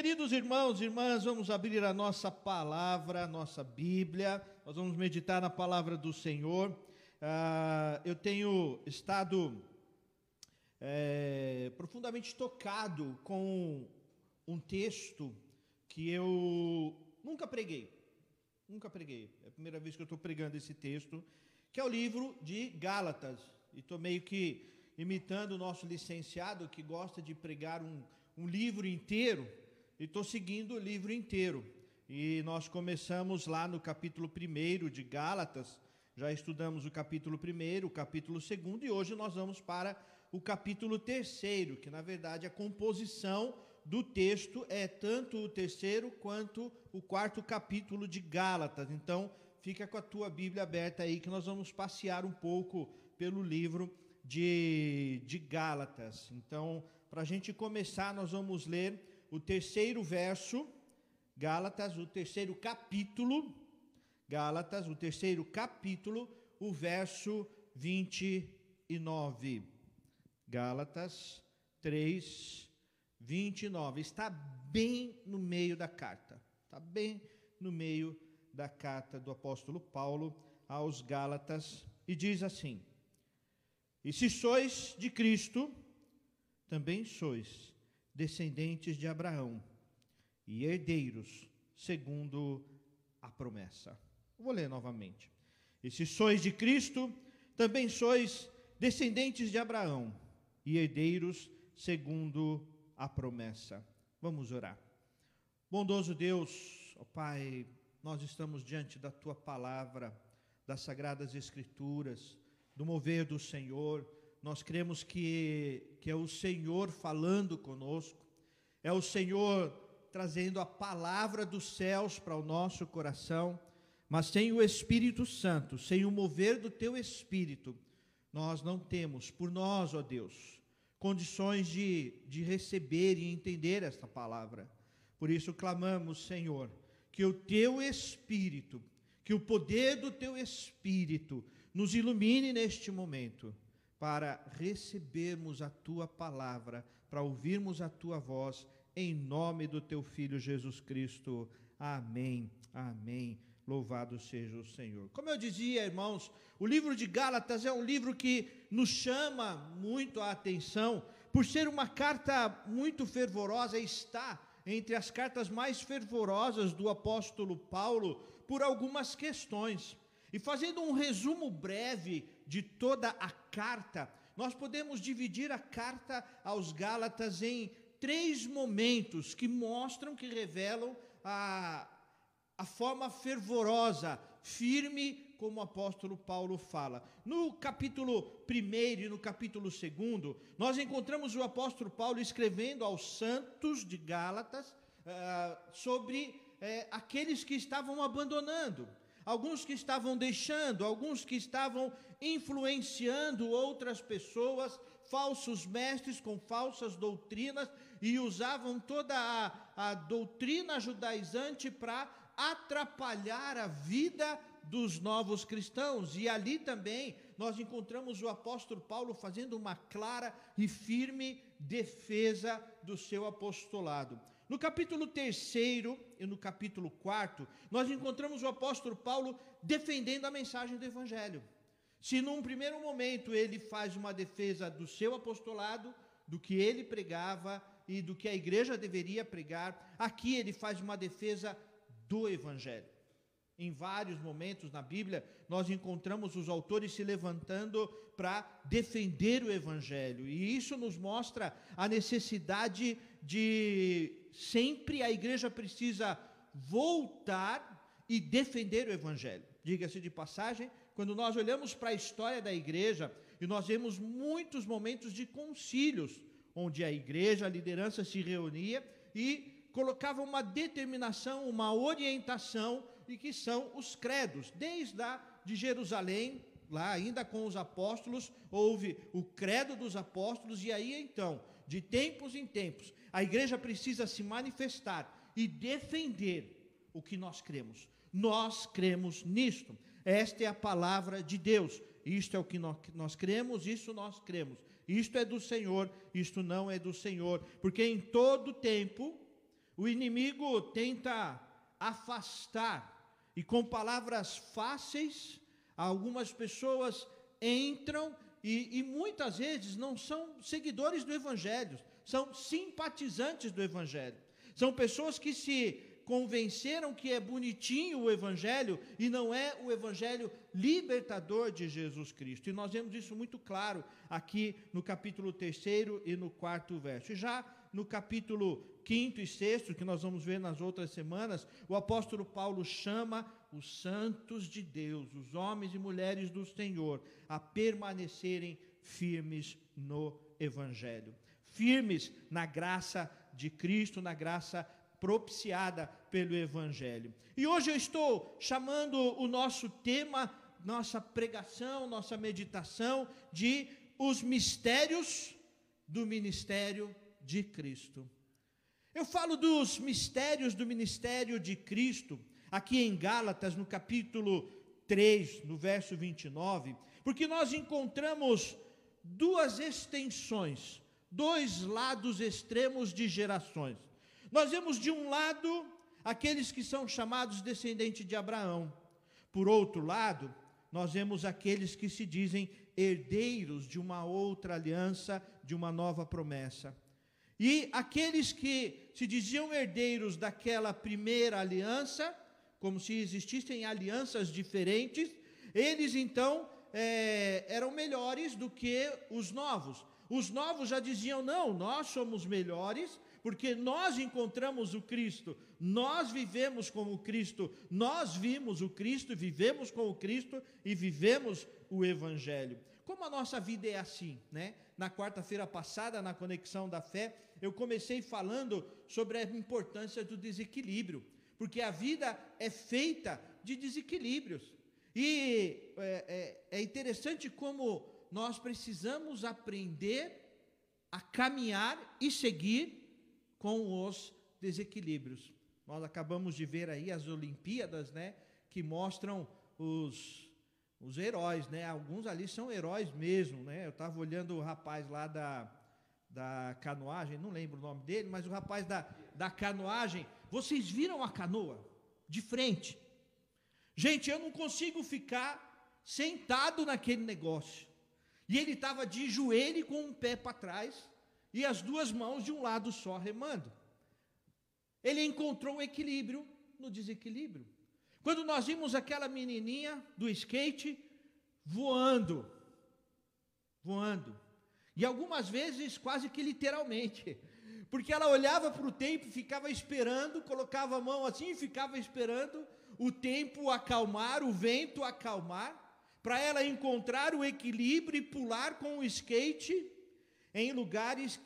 Queridos irmãos e irmãs, vamos abrir a nossa palavra, a nossa Bíblia, nós vamos meditar na palavra do Senhor. Ah, eu tenho estado é, profundamente tocado com um texto que eu nunca preguei, nunca preguei, é a primeira vez que eu estou pregando esse texto, que é o livro de Gálatas, e estou meio que imitando o nosso licenciado que gosta de pregar um, um livro inteiro, e estou seguindo o livro inteiro. E nós começamos lá no capítulo 1 de Gálatas, já estudamos o capítulo 1, o capítulo 2, e hoje nós vamos para o capítulo 3, que na verdade a composição do texto é tanto o terceiro quanto o quarto capítulo de Gálatas. Então, fica com a tua Bíblia aberta aí que nós vamos passear um pouco pelo livro de, de Gálatas. Então, para a gente começar, nós vamos ler o terceiro verso, Gálatas, o terceiro capítulo, Gálatas, o terceiro capítulo, o verso 29. Gálatas 3, 29. Está bem no meio da carta. Está bem no meio da carta do apóstolo Paulo aos Gálatas e diz assim: E se sois de Cristo, também sois descendentes de Abraão e herdeiros segundo a promessa. Vou ler novamente. E se sois de Cristo, também sois descendentes de Abraão e herdeiros segundo a promessa. Vamos orar. Bondoso Deus, ó Pai, nós estamos diante da tua palavra, das sagradas escrituras, do mover do Senhor nós cremos que, que é o Senhor falando conosco, é o Senhor trazendo a palavra dos céus para o nosso coração, mas sem o Espírito Santo, sem o mover do teu Espírito, nós não temos, por nós, ó Deus, condições de, de receber e entender esta palavra. Por isso clamamos, Senhor, que o teu Espírito, que o poder do teu Espírito nos ilumine neste momento para recebermos a tua palavra, para ouvirmos a tua voz, em nome do teu Filho Jesus Cristo. Amém. Amém. Louvado seja o Senhor. Como eu dizia, irmãos, o livro de Gálatas é um livro que nos chama muito a atenção, por ser uma carta muito fervorosa, está entre as cartas mais fervorosas do apóstolo Paulo por algumas questões. E fazendo um resumo breve de toda a carta, nós podemos dividir a carta aos Gálatas em três momentos que mostram, que revelam a, a forma fervorosa, firme, como o apóstolo Paulo fala. No capítulo 1 e no capítulo 2, nós encontramos o apóstolo Paulo escrevendo aos santos de Gálatas uh, sobre uh, aqueles que estavam abandonando alguns que estavam deixando, alguns que estavam influenciando outras pessoas, falsos mestres com falsas doutrinas, e usavam toda a, a doutrina judaizante para atrapalhar a vida dos novos cristãos. E ali também nós encontramos o apóstolo Paulo fazendo uma clara e firme defesa do seu apostolado. No capítulo 3 e no capítulo 4, nós encontramos o apóstolo Paulo defendendo a mensagem do Evangelho. Se num primeiro momento ele faz uma defesa do seu apostolado, do que ele pregava e do que a igreja deveria pregar, aqui ele faz uma defesa do Evangelho. Em vários momentos na Bíblia, nós encontramos os autores se levantando para defender o Evangelho, e isso nos mostra a necessidade de sempre a igreja precisa voltar e defender o Evangelho. Diga-se de passagem, quando nós olhamos para a história da igreja, e nós vemos muitos momentos de concílios, onde a igreja, a liderança se reunia e colocava uma determinação, uma orientação e que são os credos. Desde a de Jerusalém, lá ainda com os apóstolos, houve o credo dos apóstolos, e aí então, de tempos em tempos, a igreja precisa se manifestar e defender o que nós cremos. Nós cremos nisto. Esta é a palavra de Deus. Isto é o que nós, cremos, isso nós cremos. Isto é do Senhor, isto não é do Senhor. Porque em todo tempo o inimigo tenta afastar, e com palavras fáceis, algumas pessoas entram e, e, muitas vezes não são seguidores do Evangelho, são simpatizantes do Evangelho. São pessoas que se convenceram que é bonitinho o Evangelho e não é o Evangelho libertador de Jesus Cristo. E nós vemos isso muito claro aqui no capítulo 3 e no quarto verso. E já no capítulo 5 e 6, que nós vamos ver nas outras semanas, o apóstolo Paulo chama os santos de Deus, os homens e mulheres do Senhor, a permanecerem firmes no Evangelho, firmes na graça de Cristo, na graça propiciada pelo Evangelho. E hoje eu estou chamando o nosso tema, nossa pregação, nossa meditação, de os mistérios do ministério de Cristo. Eu falo dos mistérios do ministério de Cristo, aqui em Gálatas, no capítulo 3, no verso 29, porque nós encontramos duas extensões, dois lados extremos de gerações. Nós vemos de um lado aqueles que são chamados descendentes de Abraão, por outro lado, nós vemos aqueles que se dizem herdeiros de uma outra aliança, de uma nova promessa. E aqueles que se diziam herdeiros daquela primeira aliança, como se existissem alianças diferentes, eles então é, eram melhores do que os novos. Os novos já diziam: não, nós somos melhores, porque nós encontramos o Cristo, nós vivemos com o Cristo, nós vimos o Cristo, vivemos com o Cristo e vivemos o Evangelho. Como a nossa vida é assim, né? Na quarta-feira passada, na conexão da fé, eu comecei falando sobre a importância do desequilíbrio, porque a vida é feita de desequilíbrios. E é, é, é interessante como nós precisamos aprender a caminhar e seguir com os desequilíbrios. Nós acabamos de ver aí as Olimpíadas, né, que mostram os, os heróis, né? Alguns ali são heróis mesmo, né? Eu estava olhando o rapaz lá da, da canoagem, não lembro o nome dele, mas o rapaz da, da canoagem, vocês viram a canoa de frente? Gente, eu não consigo ficar sentado naquele negócio. E ele estava de joelho com um pé para trás e as duas mãos de um lado só remando. Ele encontrou o equilíbrio no desequilíbrio. Quando nós vimos aquela menininha do skate voando, voando, e algumas vezes quase que literalmente, porque ela olhava para o tempo, ficava esperando, colocava a mão assim e ficava esperando o tempo acalmar, o vento acalmar, para ela encontrar o equilíbrio e pular com o skate em lugares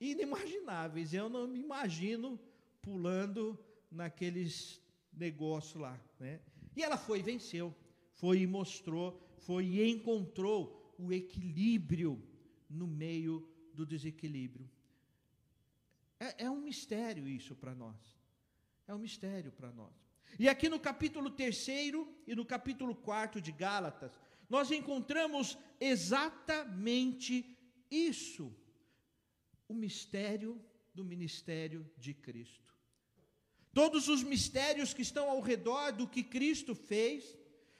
inimagináveis. Eu não me imagino pulando naqueles negócios lá, né? E ela foi e venceu, foi e mostrou, foi e encontrou o equilíbrio no meio do desequilíbrio. É, é um mistério isso para nós. É um mistério para nós. E aqui no capítulo 3 e no capítulo 4 de Gálatas, nós encontramos exatamente isso, o mistério do ministério de Cristo. Todos os mistérios que estão ao redor do que Cristo fez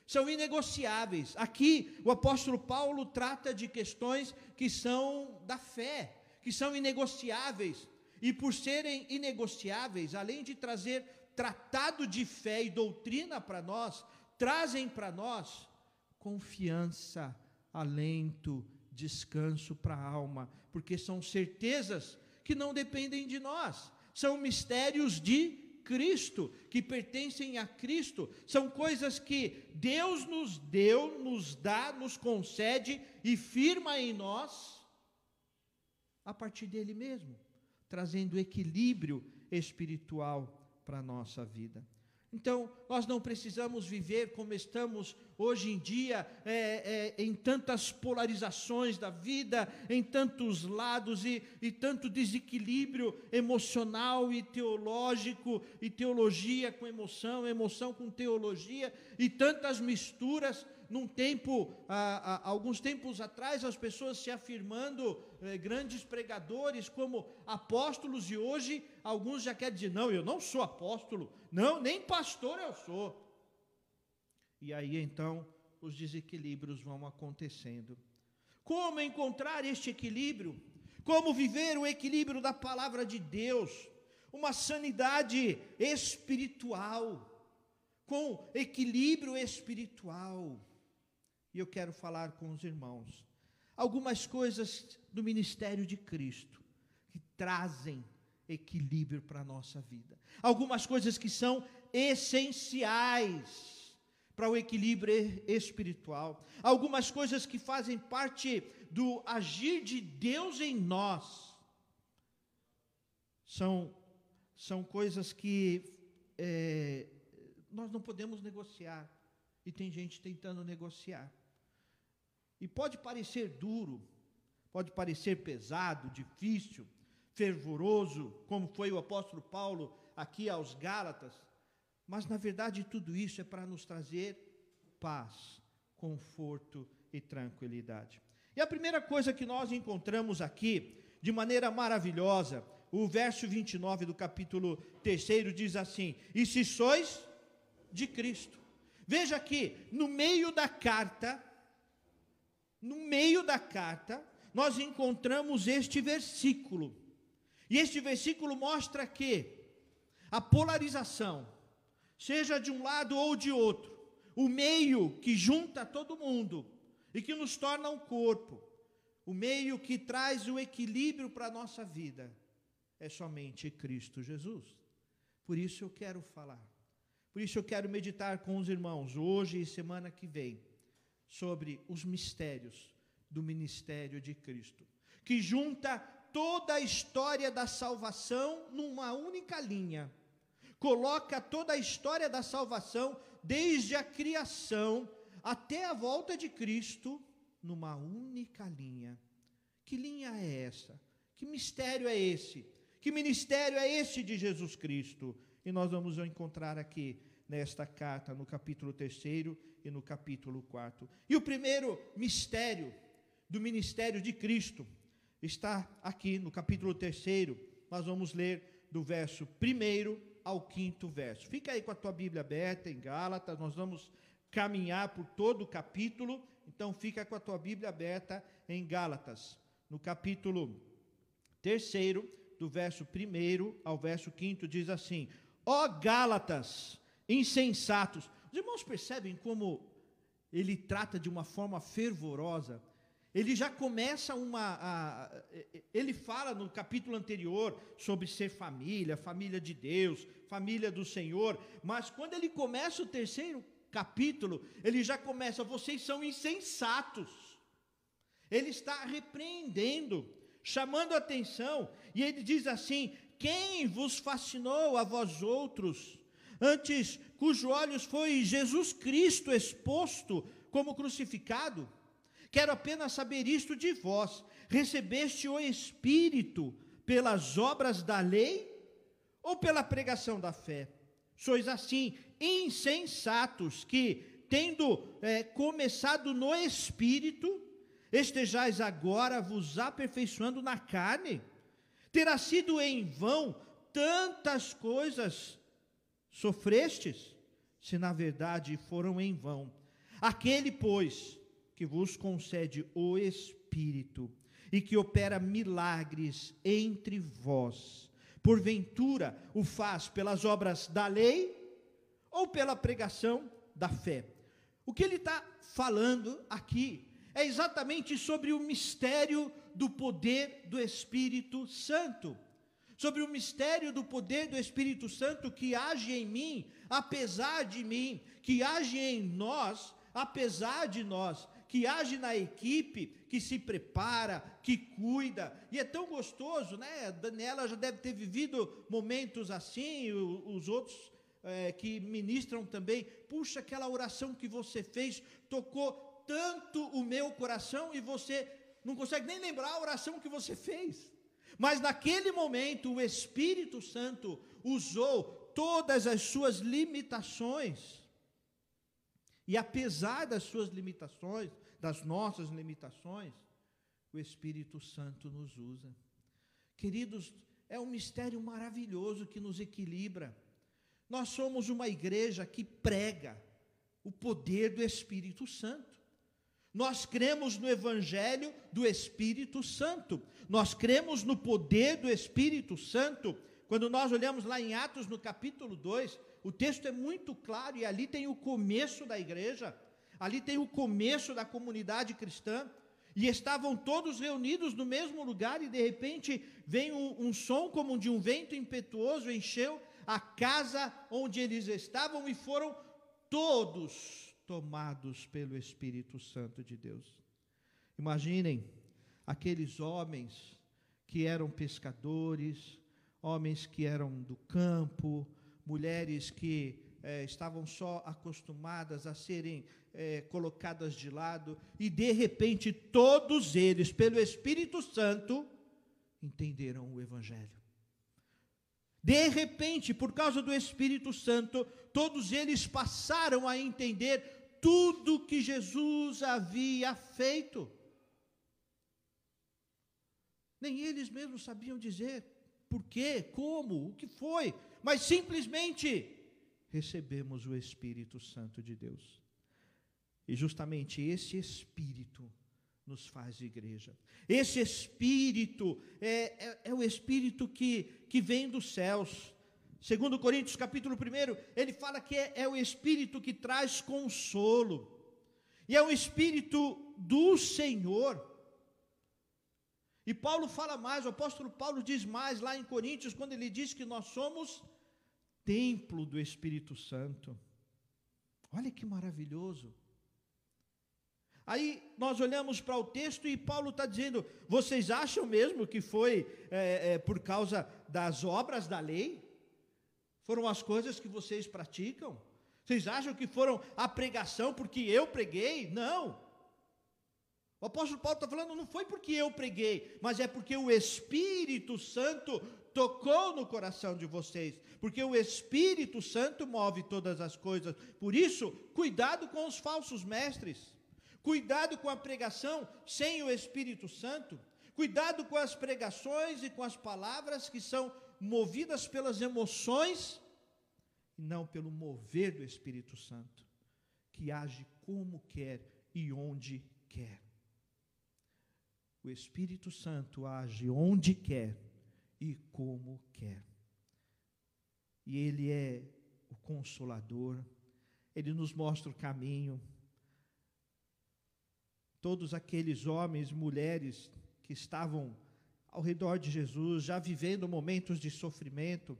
são inegociáveis. Aqui, o apóstolo Paulo trata de questões que são da fé, que são inegociáveis. E por serem inegociáveis, além de trazer tratado de fé e doutrina para nós, trazem para nós confiança, alento, descanso para a alma, porque são certezas que não dependem de nós, são mistérios de Cristo, que pertencem a Cristo, são coisas que Deus nos deu, nos dá, nos concede e firma em nós, a partir dele mesmo, trazendo equilíbrio espiritual para a nossa vida. Então, nós não precisamos viver como estamos hoje em dia é, é, em tantas polarizações da vida, em tantos lados e, e tanto desequilíbrio emocional e teológico, e teologia com emoção, emoção com teologia, e tantas misturas num tempo, ah, ah, alguns tempos atrás, as pessoas se afirmando eh, grandes pregadores como apóstolos, e hoje alguns já querem dizer: não, eu não sou apóstolo, não, nem pastor eu sou. E aí então os desequilíbrios vão acontecendo. Como encontrar este equilíbrio? Como viver o equilíbrio da palavra de Deus? Uma sanidade espiritual, com equilíbrio espiritual. E eu quero falar com os irmãos algumas coisas do ministério de Cristo que trazem equilíbrio para a nossa vida. Algumas coisas que são essenciais para o equilíbrio espiritual. Algumas coisas que fazem parte do agir de Deus em nós. São, são coisas que é, nós não podemos negociar. E tem gente tentando negociar. E pode parecer duro, pode parecer pesado, difícil, fervoroso, como foi o apóstolo Paulo aqui aos Gálatas, mas na verdade tudo isso é para nos trazer paz, conforto e tranquilidade. E a primeira coisa que nós encontramos aqui, de maneira maravilhosa, o verso 29 do capítulo 3 diz assim: E se sois de Cristo. Veja que no meio da carta, no meio da carta, nós encontramos este versículo. E este versículo mostra que a polarização, seja de um lado ou de outro, o meio que junta todo mundo e que nos torna um corpo, o meio que traz o equilíbrio para a nossa vida, é somente Cristo Jesus. Por isso eu quero falar, por isso eu quero meditar com os irmãos, hoje e semana que vem, sobre os mistérios do ministério de Cristo, que junta toda a história da salvação numa única linha. Coloca toda a história da salvação, desde a criação até a volta de Cristo, numa única linha. Que linha é essa? Que mistério é esse? Que ministério é esse de Jesus Cristo? E nós vamos encontrar aqui nesta carta, no capítulo 3 e no capítulo 4. E o primeiro mistério do ministério de Cristo está aqui no capítulo 3. Nós vamos ler do verso 1 ao quinto verso. Fica aí com a tua Bíblia aberta em Gálatas, nós vamos caminhar por todo o capítulo, então fica com a tua Bíblia aberta em Gálatas, no capítulo 3, do verso 1 ao verso 5, diz assim: Ó Gálatas, insensatos. Os irmãos percebem como ele trata de uma forma fervorosa. Ele já começa uma. A, ele fala no capítulo anterior sobre ser família, família de Deus, família do Senhor, mas quando ele começa o terceiro capítulo, ele já começa: vocês são insensatos. Ele está repreendendo, chamando atenção, e ele diz assim: quem vos fascinou a vós outros? Antes cujo olhos foi Jesus Cristo exposto como crucificado? Quero apenas saber isto de vós: recebeste o Espírito pelas obras da lei ou pela pregação da fé? Sois assim insensatos que, tendo é, começado no Espírito, estejais agora vos aperfeiçoando na carne? Terá sido em vão tantas coisas sofrestes, se na verdade foram em vão. Aquele, pois, que vos concede o Espírito e que opera milagres entre vós, porventura o faz pelas obras da lei ou pela pregação da fé? O que ele está falando aqui é exatamente sobre o mistério do poder do Espírito Santo sobre o mistério do poder do Espírito Santo que age em mim, apesar de mim, que age em nós, apesar de nós, que age na equipe, que se prepara, que cuida. E é tão gostoso, né? Daniela já deve ter vivido momentos assim, os outros é, que ministram também, puxa, aquela oração que você fez tocou tanto o meu coração e você não consegue nem lembrar a oração que você fez. Mas naquele momento o Espírito Santo usou todas as suas limitações. E apesar das suas limitações, das nossas limitações, o Espírito Santo nos usa. Queridos, é um mistério maravilhoso que nos equilibra. Nós somos uma igreja que prega o poder do Espírito Santo. Nós cremos no Evangelho do Espírito Santo. Nós cremos no poder do Espírito Santo. Quando nós olhamos lá em Atos, no capítulo 2, o texto é muito claro e ali tem o começo da igreja, ali tem o começo da comunidade cristã. E estavam todos reunidos no mesmo lugar, e de repente vem um, um som como de um vento impetuoso, encheu a casa onde eles estavam e foram todos tomados pelo Espírito Santo de Deus. Imaginem aqueles homens que eram pescadores, homens que eram do campo, mulheres que é, estavam só acostumadas a serem é, colocadas de lado, e de repente todos eles, pelo Espírito Santo, entenderam o Evangelho. De repente, por causa do Espírito Santo, todos eles passaram a entender tudo que Jesus havia feito. Nem eles mesmos sabiam dizer por quê, como, o que foi, mas simplesmente recebemos o Espírito Santo de Deus. E justamente esse Espírito nos faz igreja. Esse Espírito é, é, é o Espírito que, que vem dos céus. Segundo Coríntios capítulo 1, ele fala que é, é o Espírito que traz consolo. E é o Espírito do Senhor. E Paulo fala mais, o apóstolo Paulo diz mais lá em Coríntios, quando ele diz que nós somos templo do Espírito Santo. Olha que maravilhoso. Aí nós olhamos para o texto e Paulo está dizendo: vocês acham mesmo que foi é, é, por causa das obras da lei? Foram as coisas que vocês praticam? Vocês acham que foram a pregação porque eu preguei? Não. O apóstolo Paulo está falando, não foi porque eu preguei, mas é porque o Espírito Santo tocou no coração de vocês, porque o Espírito Santo move todas as coisas. Por isso, cuidado com os falsos mestres, cuidado com a pregação sem o Espírito Santo, cuidado com as pregações e com as palavras que são movidas pelas emoções e não pelo mover do Espírito Santo, que age como quer e onde quer. O Espírito Santo age onde quer e como quer. E Ele é o consolador, Ele nos mostra o caminho. Todos aqueles homens, mulheres que estavam ao redor de Jesus, já vivendo momentos de sofrimento,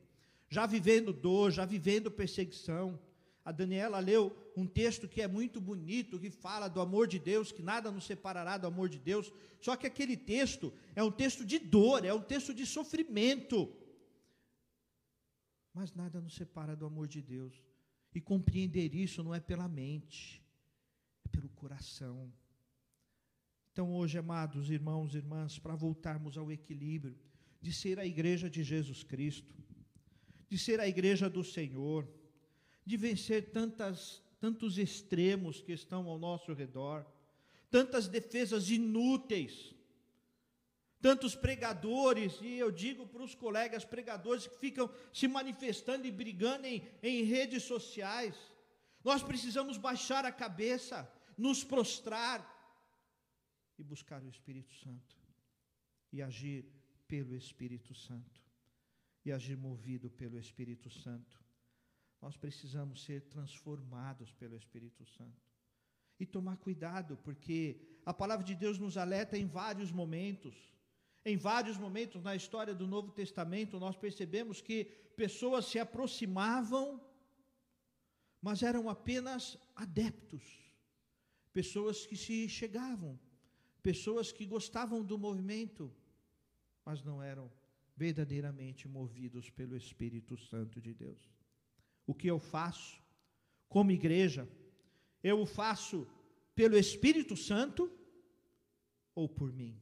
já vivendo dor, já vivendo perseguição. A Daniela leu um texto que é muito bonito, que fala do amor de Deus, que nada nos separará do amor de Deus. Só que aquele texto é um texto de dor, é um texto de sofrimento. Mas nada nos separa do amor de Deus. E compreender isso não é pela mente, é pelo coração. Então, hoje, amados irmãos e irmãs, para voltarmos ao equilíbrio de ser a igreja de Jesus Cristo, de ser a igreja do Senhor, de vencer tantas, tantos extremos que estão ao nosso redor, tantas defesas inúteis, tantos pregadores, e eu digo para os colegas pregadores que ficam se manifestando e brigando em, em redes sociais. Nós precisamos baixar a cabeça, nos prostrar, e buscar o Espírito Santo e agir pelo Espírito Santo e agir movido pelo Espírito Santo. Nós precisamos ser transformados pelo Espírito Santo. E tomar cuidado, porque a palavra de Deus nos alerta em vários momentos. Em vários momentos na história do Novo Testamento, nós percebemos que pessoas se aproximavam, mas eram apenas adeptos, pessoas que se chegavam, pessoas que gostavam do movimento, mas não eram verdadeiramente movidos pelo Espírito Santo de Deus. o que eu faço como igreja, eu o faço pelo Espírito Santo ou por mim?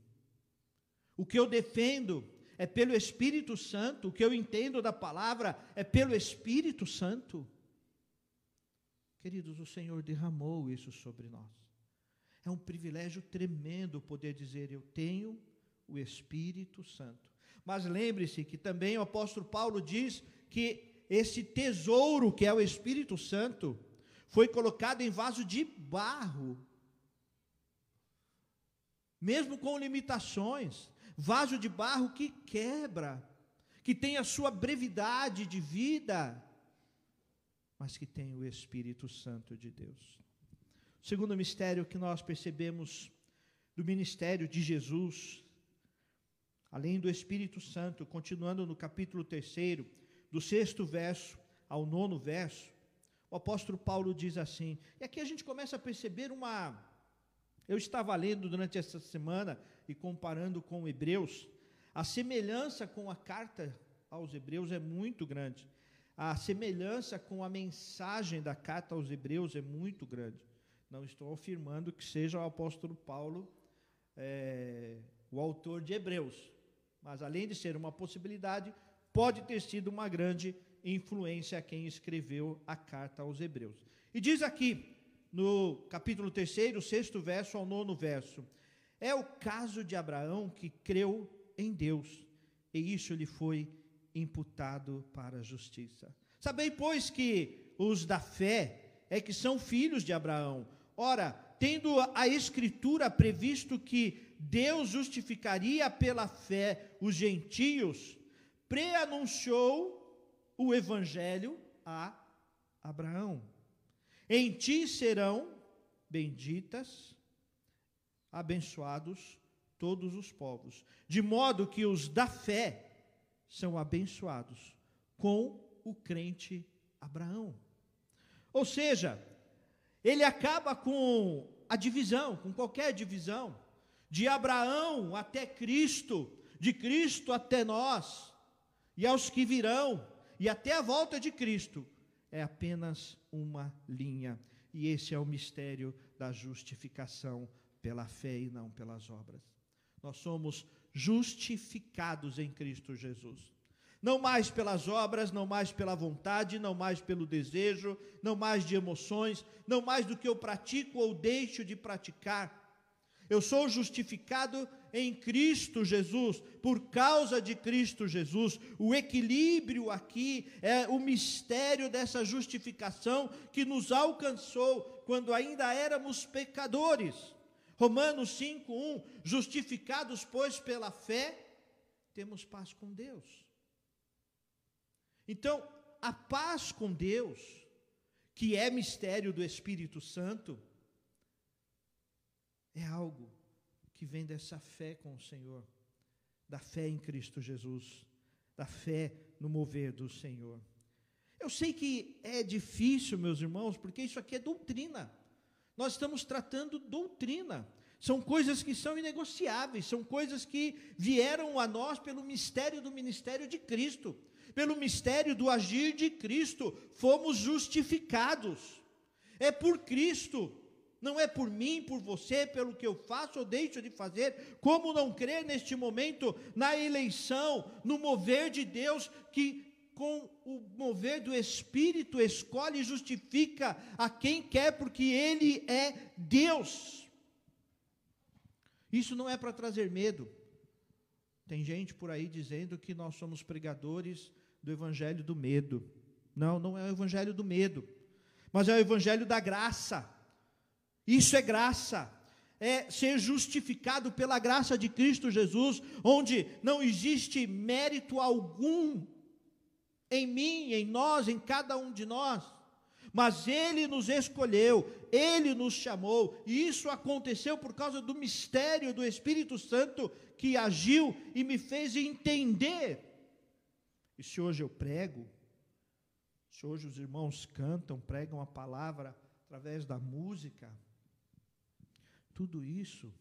O que eu defendo é pelo Espírito Santo, o que eu entendo da palavra é pelo Espírito Santo. Queridos, o Senhor derramou isso sobre nós. É um privilégio tremendo poder dizer: Eu tenho o Espírito Santo. Mas lembre-se que também o apóstolo Paulo diz que esse tesouro que é o Espírito Santo foi colocado em vaso de barro, mesmo com limitações vaso de barro que quebra, que tem a sua brevidade de vida, mas que tem o Espírito Santo de Deus. O segundo mistério que nós percebemos do ministério de Jesus, além do Espírito Santo, continuando no capítulo 3, do sexto verso ao nono verso, o apóstolo Paulo diz assim, e aqui a gente começa a perceber uma. Eu estava lendo durante essa semana e comparando com Hebreus, a semelhança com a carta aos Hebreus é muito grande. A semelhança com a mensagem da carta aos Hebreus é muito grande. Não estou afirmando que seja o apóstolo Paulo é, o autor de Hebreus, mas além de ser uma possibilidade, pode ter sido uma grande influência a quem escreveu a carta aos Hebreus. E diz aqui, no capítulo 3, sexto verso ao nono verso: é o caso de Abraão que creu em Deus, e isso lhe foi imputado para a justiça. Sabei, pois, que os da fé é que são filhos de Abraão. Ora, tendo a Escritura previsto que Deus justificaria pela fé os gentios, preanunciou o Evangelho a Abraão. Em ti serão benditas abençoados todos os povos, de modo que os da fé são abençoados com o crente Abraão. Ou seja, ele acaba com a divisão, com qualquer divisão, de Abraão até Cristo, de Cristo até nós, e aos que virão, e até a volta de Cristo, é apenas uma linha. E esse é o mistério da justificação pela fé e não pelas obras. Nós somos justificados em Cristo Jesus. Não mais pelas obras, não mais pela vontade, não mais pelo desejo, não mais de emoções, não mais do que eu pratico ou deixo de praticar. Eu sou justificado em Cristo Jesus, por causa de Cristo Jesus. O equilíbrio aqui é o mistério dessa justificação que nos alcançou quando ainda éramos pecadores. Romanos 5:1, justificados pois pela fé, temos paz com Deus. Então, a paz com Deus, que é mistério do Espírito Santo, é algo que vem dessa fé com o Senhor, da fé em Cristo Jesus, da fé no mover do Senhor. Eu sei que é difícil, meus irmãos, porque isso aqui é doutrina. Nós estamos tratando doutrina. São coisas que são inegociáveis, são coisas que vieram a nós pelo mistério do ministério de Cristo, pelo mistério do agir de Cristo, fomos justificados. É por Cristo, não é por mim, por você, pelo que eu faço ou deixo de fazer. Como não crer neste momento na eleição, no mover de Deus que com o mover do Espírito, escolhe e justifica a quem quer, porque Ele é Deus. Isso não é para trazer medo. Tem gente por aí dizendo que nós somos pregadores do Evangelho do medo. Não, não é o Evangelho do medo, mas é o Evangelho da graça. Isso é graça é ser justificado pela graça de Cristo Jesus, onde não existe mérito algum em mim, em nós, em cada um de nós. Mas Ele nos escolheu, Ele nos chamou, e isso aconteceu por causa do mistério do Espírito Santo que agiu e me fez entender. E se hoje eu prego, se hoje os irmãos cantam, pregam a palavra através da música, tudo isso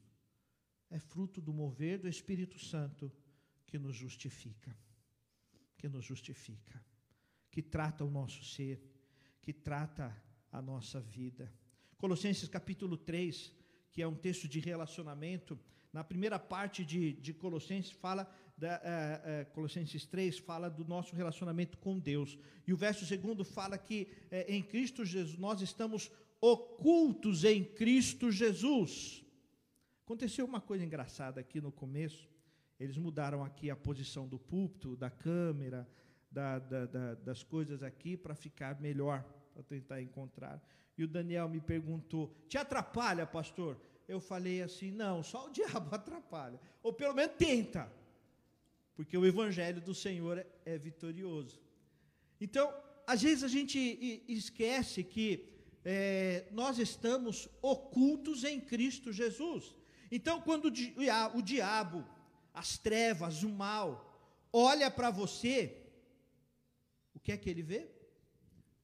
é fruto do mover do Espírito Santo que nos justifica que nos justifica, que trata o nosso ser, que trata a nossa vida. Colossenses capítulo 3, que é um texto de relacionamento, na primeira parte de, de Colossenses fala da, uh, uh, Colossenses 3 fala do nosso relacionamento com Deus. E o verso segundo fala que uh, em Cristo Jesus nós estamos ocultos em Cristo Jesus. Aconteceu uma coisa engraçada aqui no começo. Eles mudaram aqui a posição do púlpito, da câmera, da, da, da, das coisas aqui para ficar melhor, para tentar encontrar. E o Daniel me perguntou: Te atrapalha, pastor? eu falei assim: não, só o diabo atrapalha. Ou pelo menos tenta. Porque o evangelho do Senhor é, é vitorioso. Então, às vezes a gente esquece que é, nós estamos ocultos em Cristo Jesus. Então, quando o diabo, as trevas, o mal, olha para você, o que é que ele vê?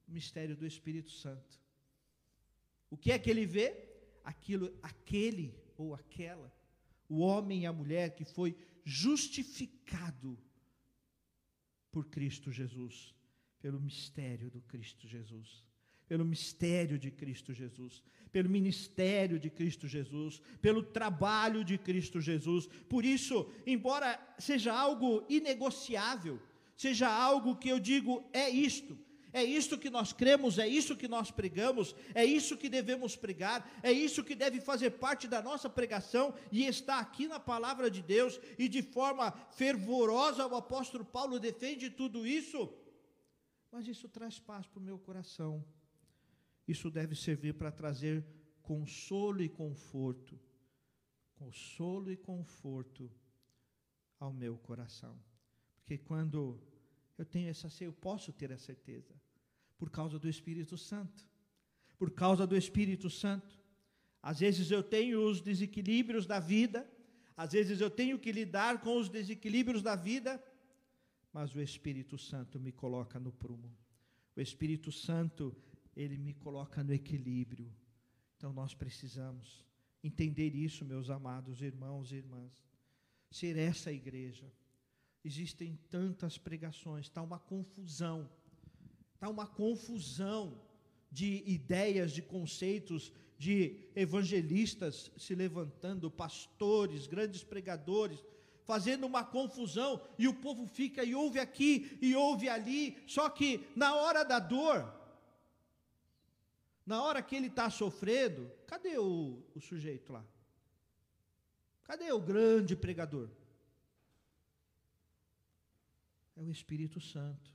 O mistério do Espírito Santo. O que é que ele vê? aquilo, aquele ou aquela, o homem e a mulher que foi justificado por Cristo Jesus, pelo mistério do Cristo Jesus, pelo mistério de Cristo Jesus, pelo ministério de Cristo Jesus, pelo trabalho de Cristo Jesus. Por isso, embora seja algo inegociável, seja algo que eu digo é isto, é isso que nós cremos, é isso que nós pregamos, é isso que devemos pregar, é isso que deve fazer parte da nossa pregação e está aqui na palavra de Deus e de forma fervorosa o apóstolo Paulo defende tudo isso. Mas isso traz paz para o meu coração. Isso deve servir para trazer consolo e conforto. Consolo e conforto ao meu coração. Porque quando eu tenho essa, eu posso ter a certeza, por causa do Espírito Santo. Por causa do Espírito Santo. Às vezes eu tenho os desequilíbrios da vida, às vezes eu tenho que lidar com os desequilíbrios da vida, mas o Espírito Santo me coloca no prumo. O Espírito Santo, ele me coloca no equilíbrio. Então nós precisamos entender isso, meus amados irmãos e irmãs. Ser essa igreja Existem tantas pregações, está uma confusão, está uma confusão de ideias, de conceitos, de evangelistas se levantando, pastores, grandes pregadores, fazendo uma confusão, e o povo fica e ouve aqui e ouve ali, só que na hora da dor, na hora que ele está sofrendo, cadê o, o sujeito lá? Cadê o grande pregador? É o Espírito Santo,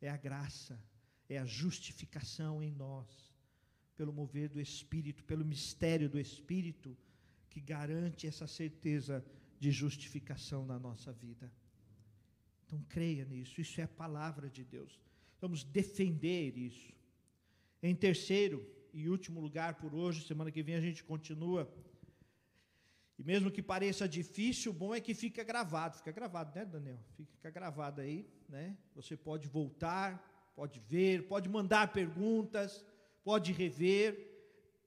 é a graça, é a justificação em nós, pelo mover do Espírito, pelo mistério do Espírito, que garante essa certeza de justificação na nossa vida. Então creia nisso, isso é a palavra de Deus. Vamos defender isso. Em terceiro e último lugar por hoje, semana que vem a gente continua e mesmo que pareça difícil, o bom é que fica gravado. Fica gravado, né, Daniel? Fica gravado aí, né? Você pode voltar, pode ver, pode mandar perguntas, pode rever.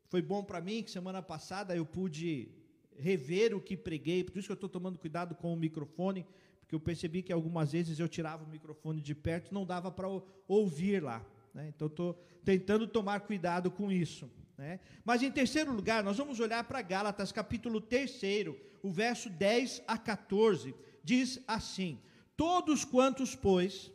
Foi bom para mim que semana passada eu pude rever o que preguei, por isso que eu estou tomando cuidado com o microfone, porque eu percebi que algumas vezes eu tirava o microfone de perto, não dava para ouvir lá. Né? Então estou tentando tomar cuidado com isso. Né? Mas em terceiro lugar, nós vamos olhar para Gálatas, capítulo 3, o verso 10 a 14. Diz assim: Todos quantos, pois,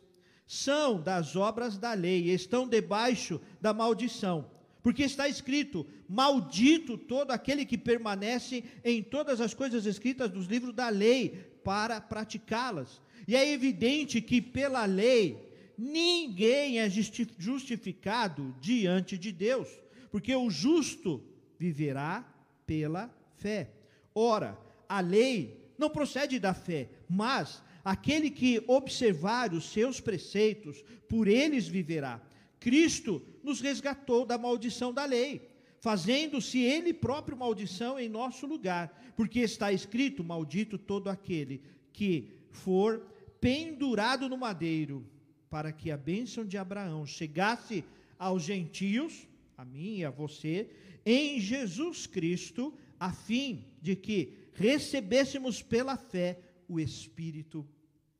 são das obras da lei, estão debaixo da maldição. Porque está escrito: Maldito todo aquele que permanece em todas as coisas escritas dos livros da lei, para praticá-las. E é evidente que pela lei ninguém é justificado diante de Deus porque o justo viverá pela fé. Ora, a lei não procede da fé, mas aquele que observar os seus preceitos, por eles viverá. Cristo nos resgatou da maldição da lei, fazendo-se ele próprio maldição em nosso lugar, porque está escrito: Maldito todo aquele que for pendurado no madeiro, para que a bênção de Abraão chegasse aos gentios a mim e a você, em Jesus Cristo, a fim de que recebêssemos pela fé o Espírito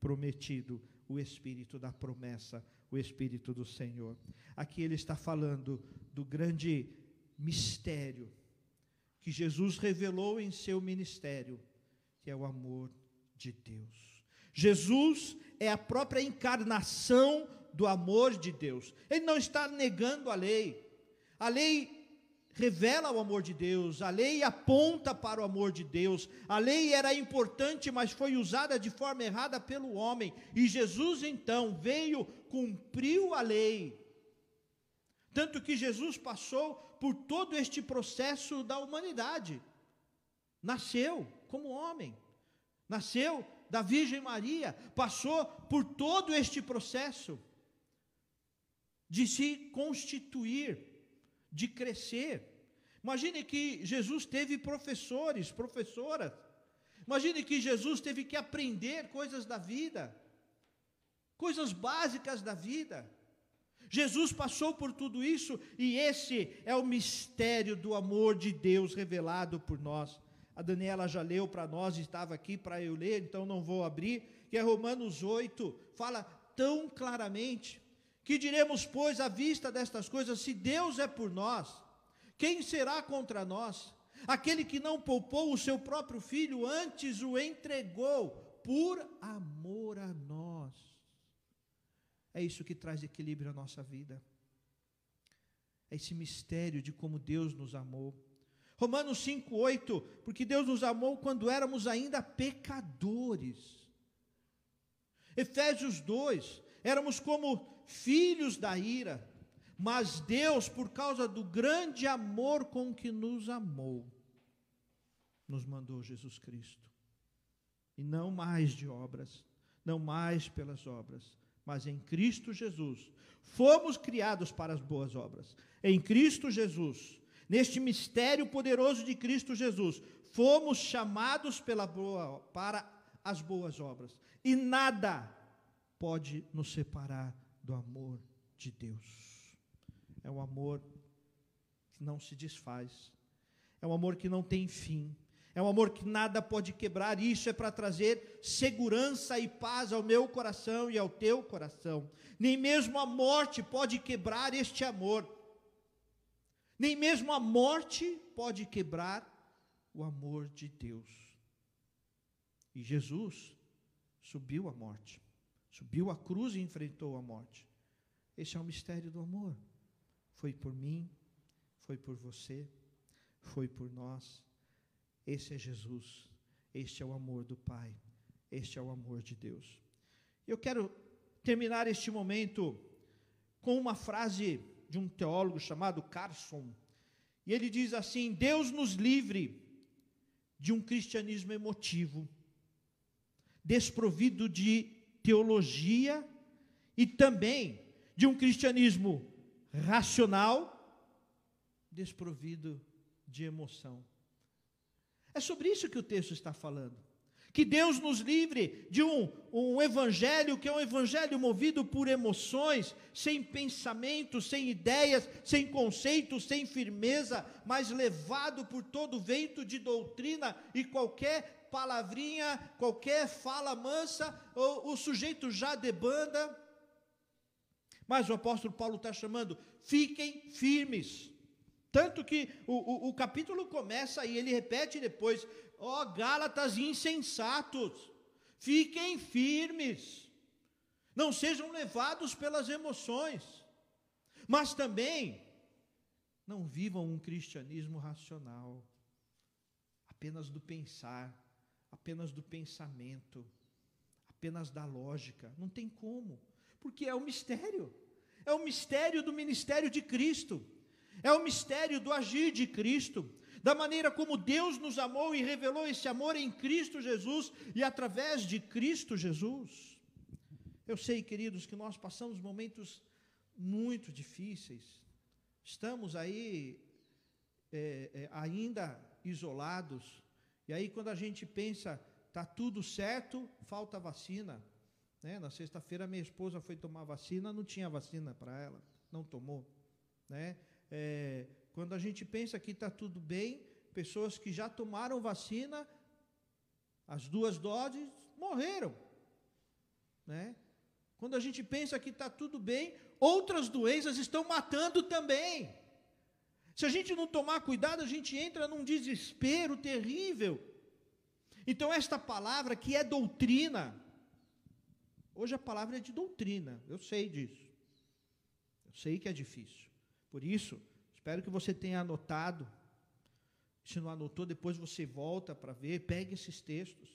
prometido, o Espírito da promessa, o Espírito do Senhor. Aqui ele está falando do grande mistério que Jesus revelou em seu ministério, que é o amor de Deus. Jesus é a própria encarnação do amor de Deus. Ele não está negando a lei. A lei revela o amor de Deus, a lei aponta para o amor de Deus. A lei era importante, mas foi usada de forma errada pelo homem. E Jesus então veio, cumpriu a lei. Tanto que Jesus passou por todo este processo da humanidade. Nasceu como homem, nasceu da Virgem Maria, passou por todo este processo de se constituir, de crescer. Imagine que Jesus teve professores, professoras. Imagine que Jesus teve que aprender coisas da vida, coisas básicas da vida. Jesus passou por tudo isso e esse é o mistério do amor de Deus revelado por nós. A Daniela já leu para nós, estava aqui para eu ler, então não vou abrir, que é Romanos 8, fala tão claramente que diremos, pois, à vista destas coisas, se Deus é por nós, quem será contra nós? Aquele que não poupou o seu próprio filho, antes o entregou por amor a nós. É isso que traz equilíbrio à nossa vida. É esse mistério de como Deus nos amou. Romanos 5:8, porque Deus nos amou quando éramos ainda pecadores. Efésios 2, éramos como filhos da ira, mas Deus, por causa do grande amor com que nos amou, nos mandou Jesus Cristo. E não mais de obras, não mais pelas obras, mas em Cristo Jesus. Fomos criados para as boas obras. Em Cristo Jesus, neste mistério poderoso de Cristo Jesus, fomos chamados pela boa, para as boas obras. E nada pode nos separar do amor de Deus. É um amor que não se desfaz, é um amor que não tem fim, é um amor que nada pode quebrar. Isso é para trazer segurança e paz ao meu coração e ao teu coração. Nem mesmo a morte pode quebrar este amor. Nem mesmo a morte pode quebrar o amor de Deus. E Jesus subiu a morte. Subiu a cruz e enfrentou a morte. Esse é o mistério do amor. Foi por mim, foi por você, foi por nós. Esse é Jesus. Este é o amor do Pai. Este é o amor de Deus. Eu quero terminar este momento com uma frase de um teólogo chamado Carson. E ele diz assim: Deus nos livre de um cristianismo emotivo, desprovido de teologia e também de um cristianismo racional, desprovido de emoção. É sobre isso que o texto está falando. Que Deus nos livre de um, um evangelho que é um evangelho movido por emoções, sem pensamento, sem ideias, sem conceitos, sem firmeza, mas levado por todo vento de doutrina e qualquer palavrinha, qualquer fala mansa, o, o sujeito já debanda. Mas o apóstolo Paulo está chamando, fiquem firmes. Tanto que o, o, o capítulo começa e ele repete depois: ó Gálatas insensatos, fiquem firmes, não sejam levados pelas emoções, mas também não vivam um cristianismo racional, apenas do pensar, apenas do pensamento, apenas da lógica. Não tem como, porque é o mistério. É o mistério do ministério de Cristo. É o mistério do agir de Cristo, da maneira como Deus nos amou e revelou esse amor em Cristo Jesus e através de Cristo Jesus. Eu sei, queridos, que nós passamos momentos muito difíceis. Estamos aí é, é, ainda isolados, e aí, quando a gente pensa, está tudo certo, falta vacina. Né? Na sexta-feira, minha esposa foi tomar vacina, não tinha vacina para ela, não tomou. Né? É, quando a gente pensa que está tudo bem, pessoas que já tomaram vacina, as duas doses, morreram. Né? Quando a gente pensa que está tudo bem, outras doenças estão matando também. Se a gente não tomar cuidado, a gente entra num desespero terrível. Então, esta palavra que é doutrina, hoje a palavra é de doutrina, eu sei disso. Eu sei que é difícil. Por isso, espero que você tenha anotado. Se não anotou, depois você volta para ver, pegue esses textos.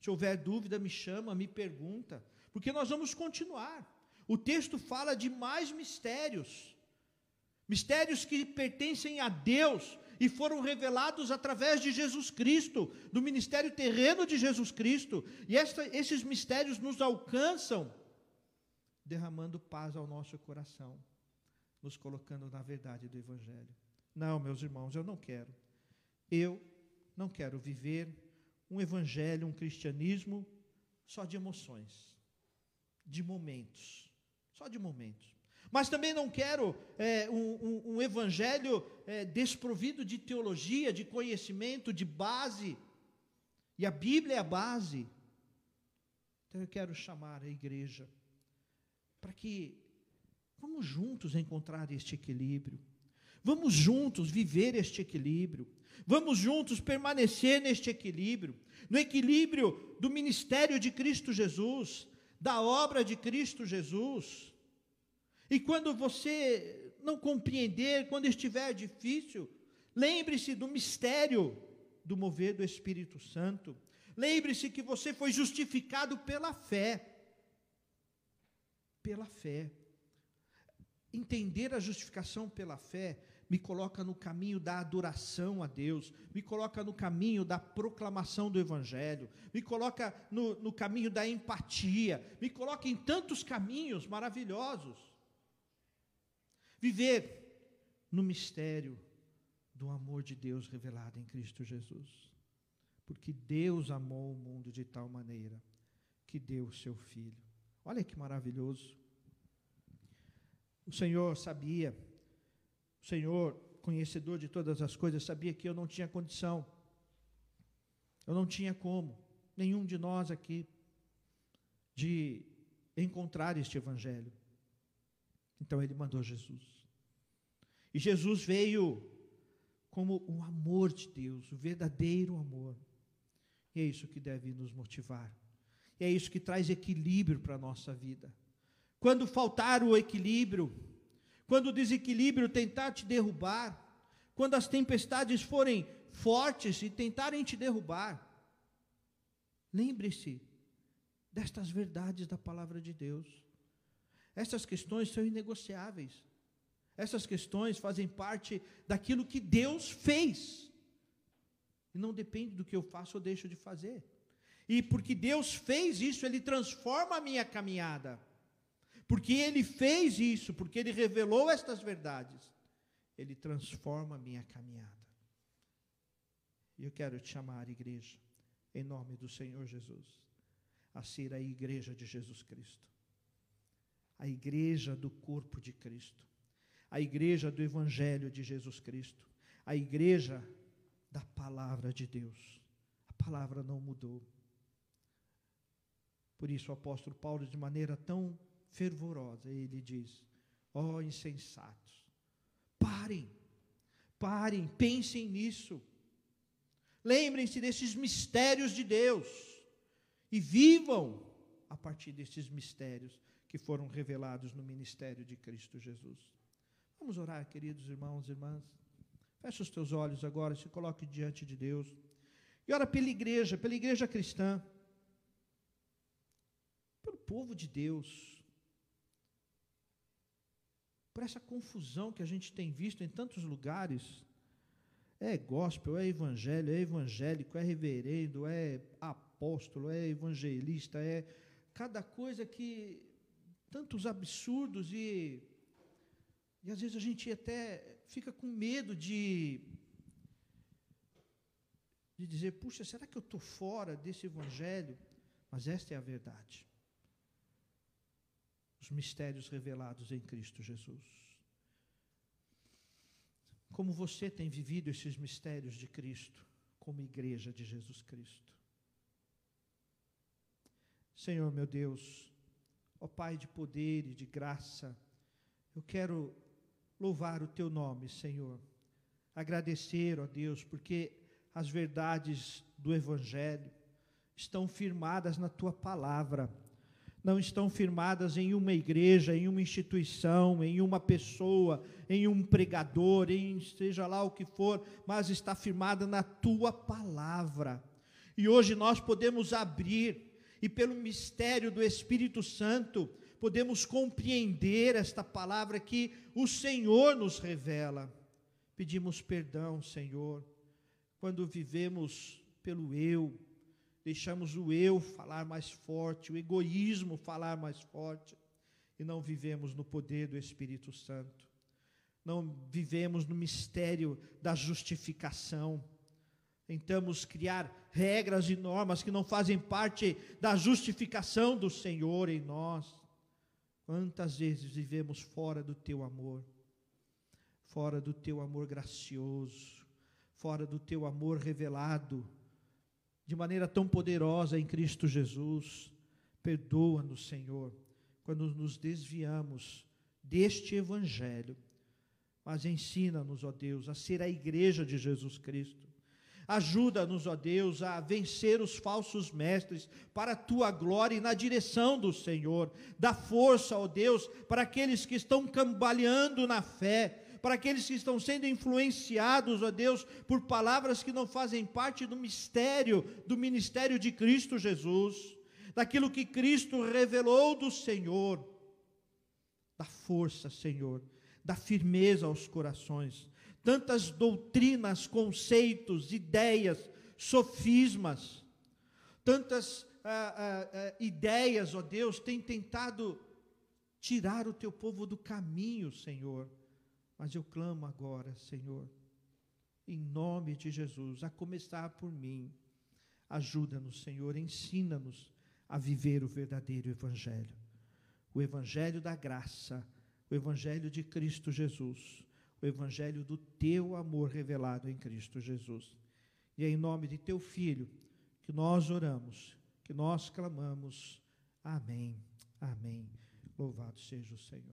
Se houver dúvida, me chama, me pergunta, porque nós vamos continuar. O texto fala de mais mistérios, mistérios que pertencem a Deus e foram revelados através de Jesus Cristo, do ministério terreno de Jesus Cristo, e esta, esses mistérios nos alcançam, derramando paz ao nosso coração, nos colocando na verdade do Evangelho. Não, meus irmãos, eu não quero. Eu não quero viver um evangelho, um cristianismo só de emoções, de momentos, só de momentos. Mas também não quero é, um, um, um, evangelho é, desprovido de teologia, de conhecimento, de base. E a Bíblia é a base. Então eu quero chamar a igreja para que vamos juntos encontrar este equilíbrio. Vamos juntos viver este equilíbrio. Vamos juntos permanecer neste equilíbrio, no equilíbrio do ministério de Cristo Jesus, da obra de Cristo Jesus. E quando você não compreender, quando estiver difícil, lembre-se do mistério do mover do Espírito Santo. Lembre-se que você foi justificado pela fé. Pela fé. Entender a justificação pela fé me coloca no caminho da adoração a Deus, me coloca no caminho da proclamação do Evangelho, me coloca no, no caminho da empatia, me coloca em tantos caminhos maravilhosos. Viver no mistério do amor de Deus revelado em Cristo Jesus. Porque Deus amou o mundo de tal maneira que deu o seu Filho. Olha que maravilhoso. O Senhor sabia o Senhor, conhecedor de todas as coisas, sabia que eu não tinha condição, eu não tinha como, nenhum de nós aqui, de encontrar este Evangelho. Então Ele mandou Jesus. E Jesus veio como o amor de Deus, o verdadeiro amor. E é isso que deve nos motivar. E é isso que traz equilíbrio para a nossa vida. Quando faltar o equilíbrio, quando o desequilíbrio tentar te derrubar, quando as tempestades forem fortes e tentarem te derrubar, lembre-se destas verdades da palavra de Deus. Essas questões são inegociáveis. Essas questões fazem parte daquilo que Deus fez. E não depende do que eu faço ou deixo de fazer. E porque Deus fez isso, Ele transforma a minha caminhada. Porque Ele fez isso, porque Ele revelou estas verdades, Ele transforma a minha caminhada. E eu quero te chamar, igreja, em nome do Senhor Jesus, a ser a igreja de Jesus Cristo, a igreja do corpo de Cristo, a igreja do Evangelho de Jesus Cristo, a igreja da palavra de Deus. A palavra não mudou. Por isso o apóstolo Paulo, de maneira tão fervorosa. Ele diz: Ó oh, insensatos, parem, parem, pensem nisso. Lembrem-se desses mistérios de Deus e vivam a partir desses mistérios que foram revelados no ministério de Cristo Jesus. Vamos orar, queridos irmãos e irmãs. Feche os teus olhos agora, se coloque diante de Deus. E ora pela igreja, pela igreja cristã, pelo povo de Deus por essa confusão que a gente tem visto em tantos lugares. É gospel, é evangelho, é evangélico, é reverendo, é apóstolo, é evangelista, é cada coisa que tantos absurdos e e às vezes a gente até fica com medo de de dizer, puxa, será que eu estou fora desse evangelho? Mas esta é a verdade os mistérios revelados em Cristo Jesus. Como você tem vivido esses mistérios de Cristo, como igreja de Jesus Cristo? Senhor meu Deus, ó Pai de poder e de graça, eu quero louvar o teu nome, Senhor. Agradecer, ó Deus, porque as verdades do Evangelho estão firmadas na tua palavra não estão firmadas em uma igreja, em uma instituição, em uma pessoa, em um pregador, em seja lá o que for, mas está firmada na tua palavra. E hoje nós podemos abrir e pelo mistério do Espírito Santo podemos compreender esta palavra que o Senhor nos revela. Pedimos perdão, Senhor, quando vivemos pelo eu, deixamos o eu falar mais forte, o egoísmo falar mais forte, e não vivemos no poder do Espírito Santo, não vivemos no mistério da justificação. Tentamos criar regras e normas que não fazem parte da justificação do Senhor em nós. Quantas vezes vivemos fora do teu amor, fora do teu amor gracioso, fora do teu amor revelado de maneira tão poderosa em Cristo Jesus. Perdoa-nos, Senhor, quando nos desviamos deste Evangelho. Mas ensina-nos, ó Deus, a ser a igreja de Jesus Cristo. Ajuda-nos, ó Deus, a vencer os falsos mestres para a tua glória e na direção do Senhor. Dá força, ó Deus, para aqueles que estão cambaleando na fé, para aqueles que estão sendo influenciados, ó Deus, por palavras que não fazem parte do mistério, do ministério de Cristo Jesus, daquilo que Cristo revelou do Senhor. Dá força, Senhor, dá firmeza aos corações. Tantas doutrinas, conceitos, ideias, sofismas, tantas ah, ah, ah, ideias, ó Deus, têm tentado tirar o teu povo do caminho, Senhor. Mas eu clamo agora, Senhor, em nome de Jesus, a começar por mim. Ajuda-nos, Senhor, ensina-nos a viver o verdadeiro Evangelho. O Evangelho da graça, o Evangelho de Cristo Jesus, o Evangelho do teu amor revelado em Cristo Jesus. E é em nome de teu Filho que nós oramos, que nós clamamos. Amém. Amém. Louvado seja o Senhor.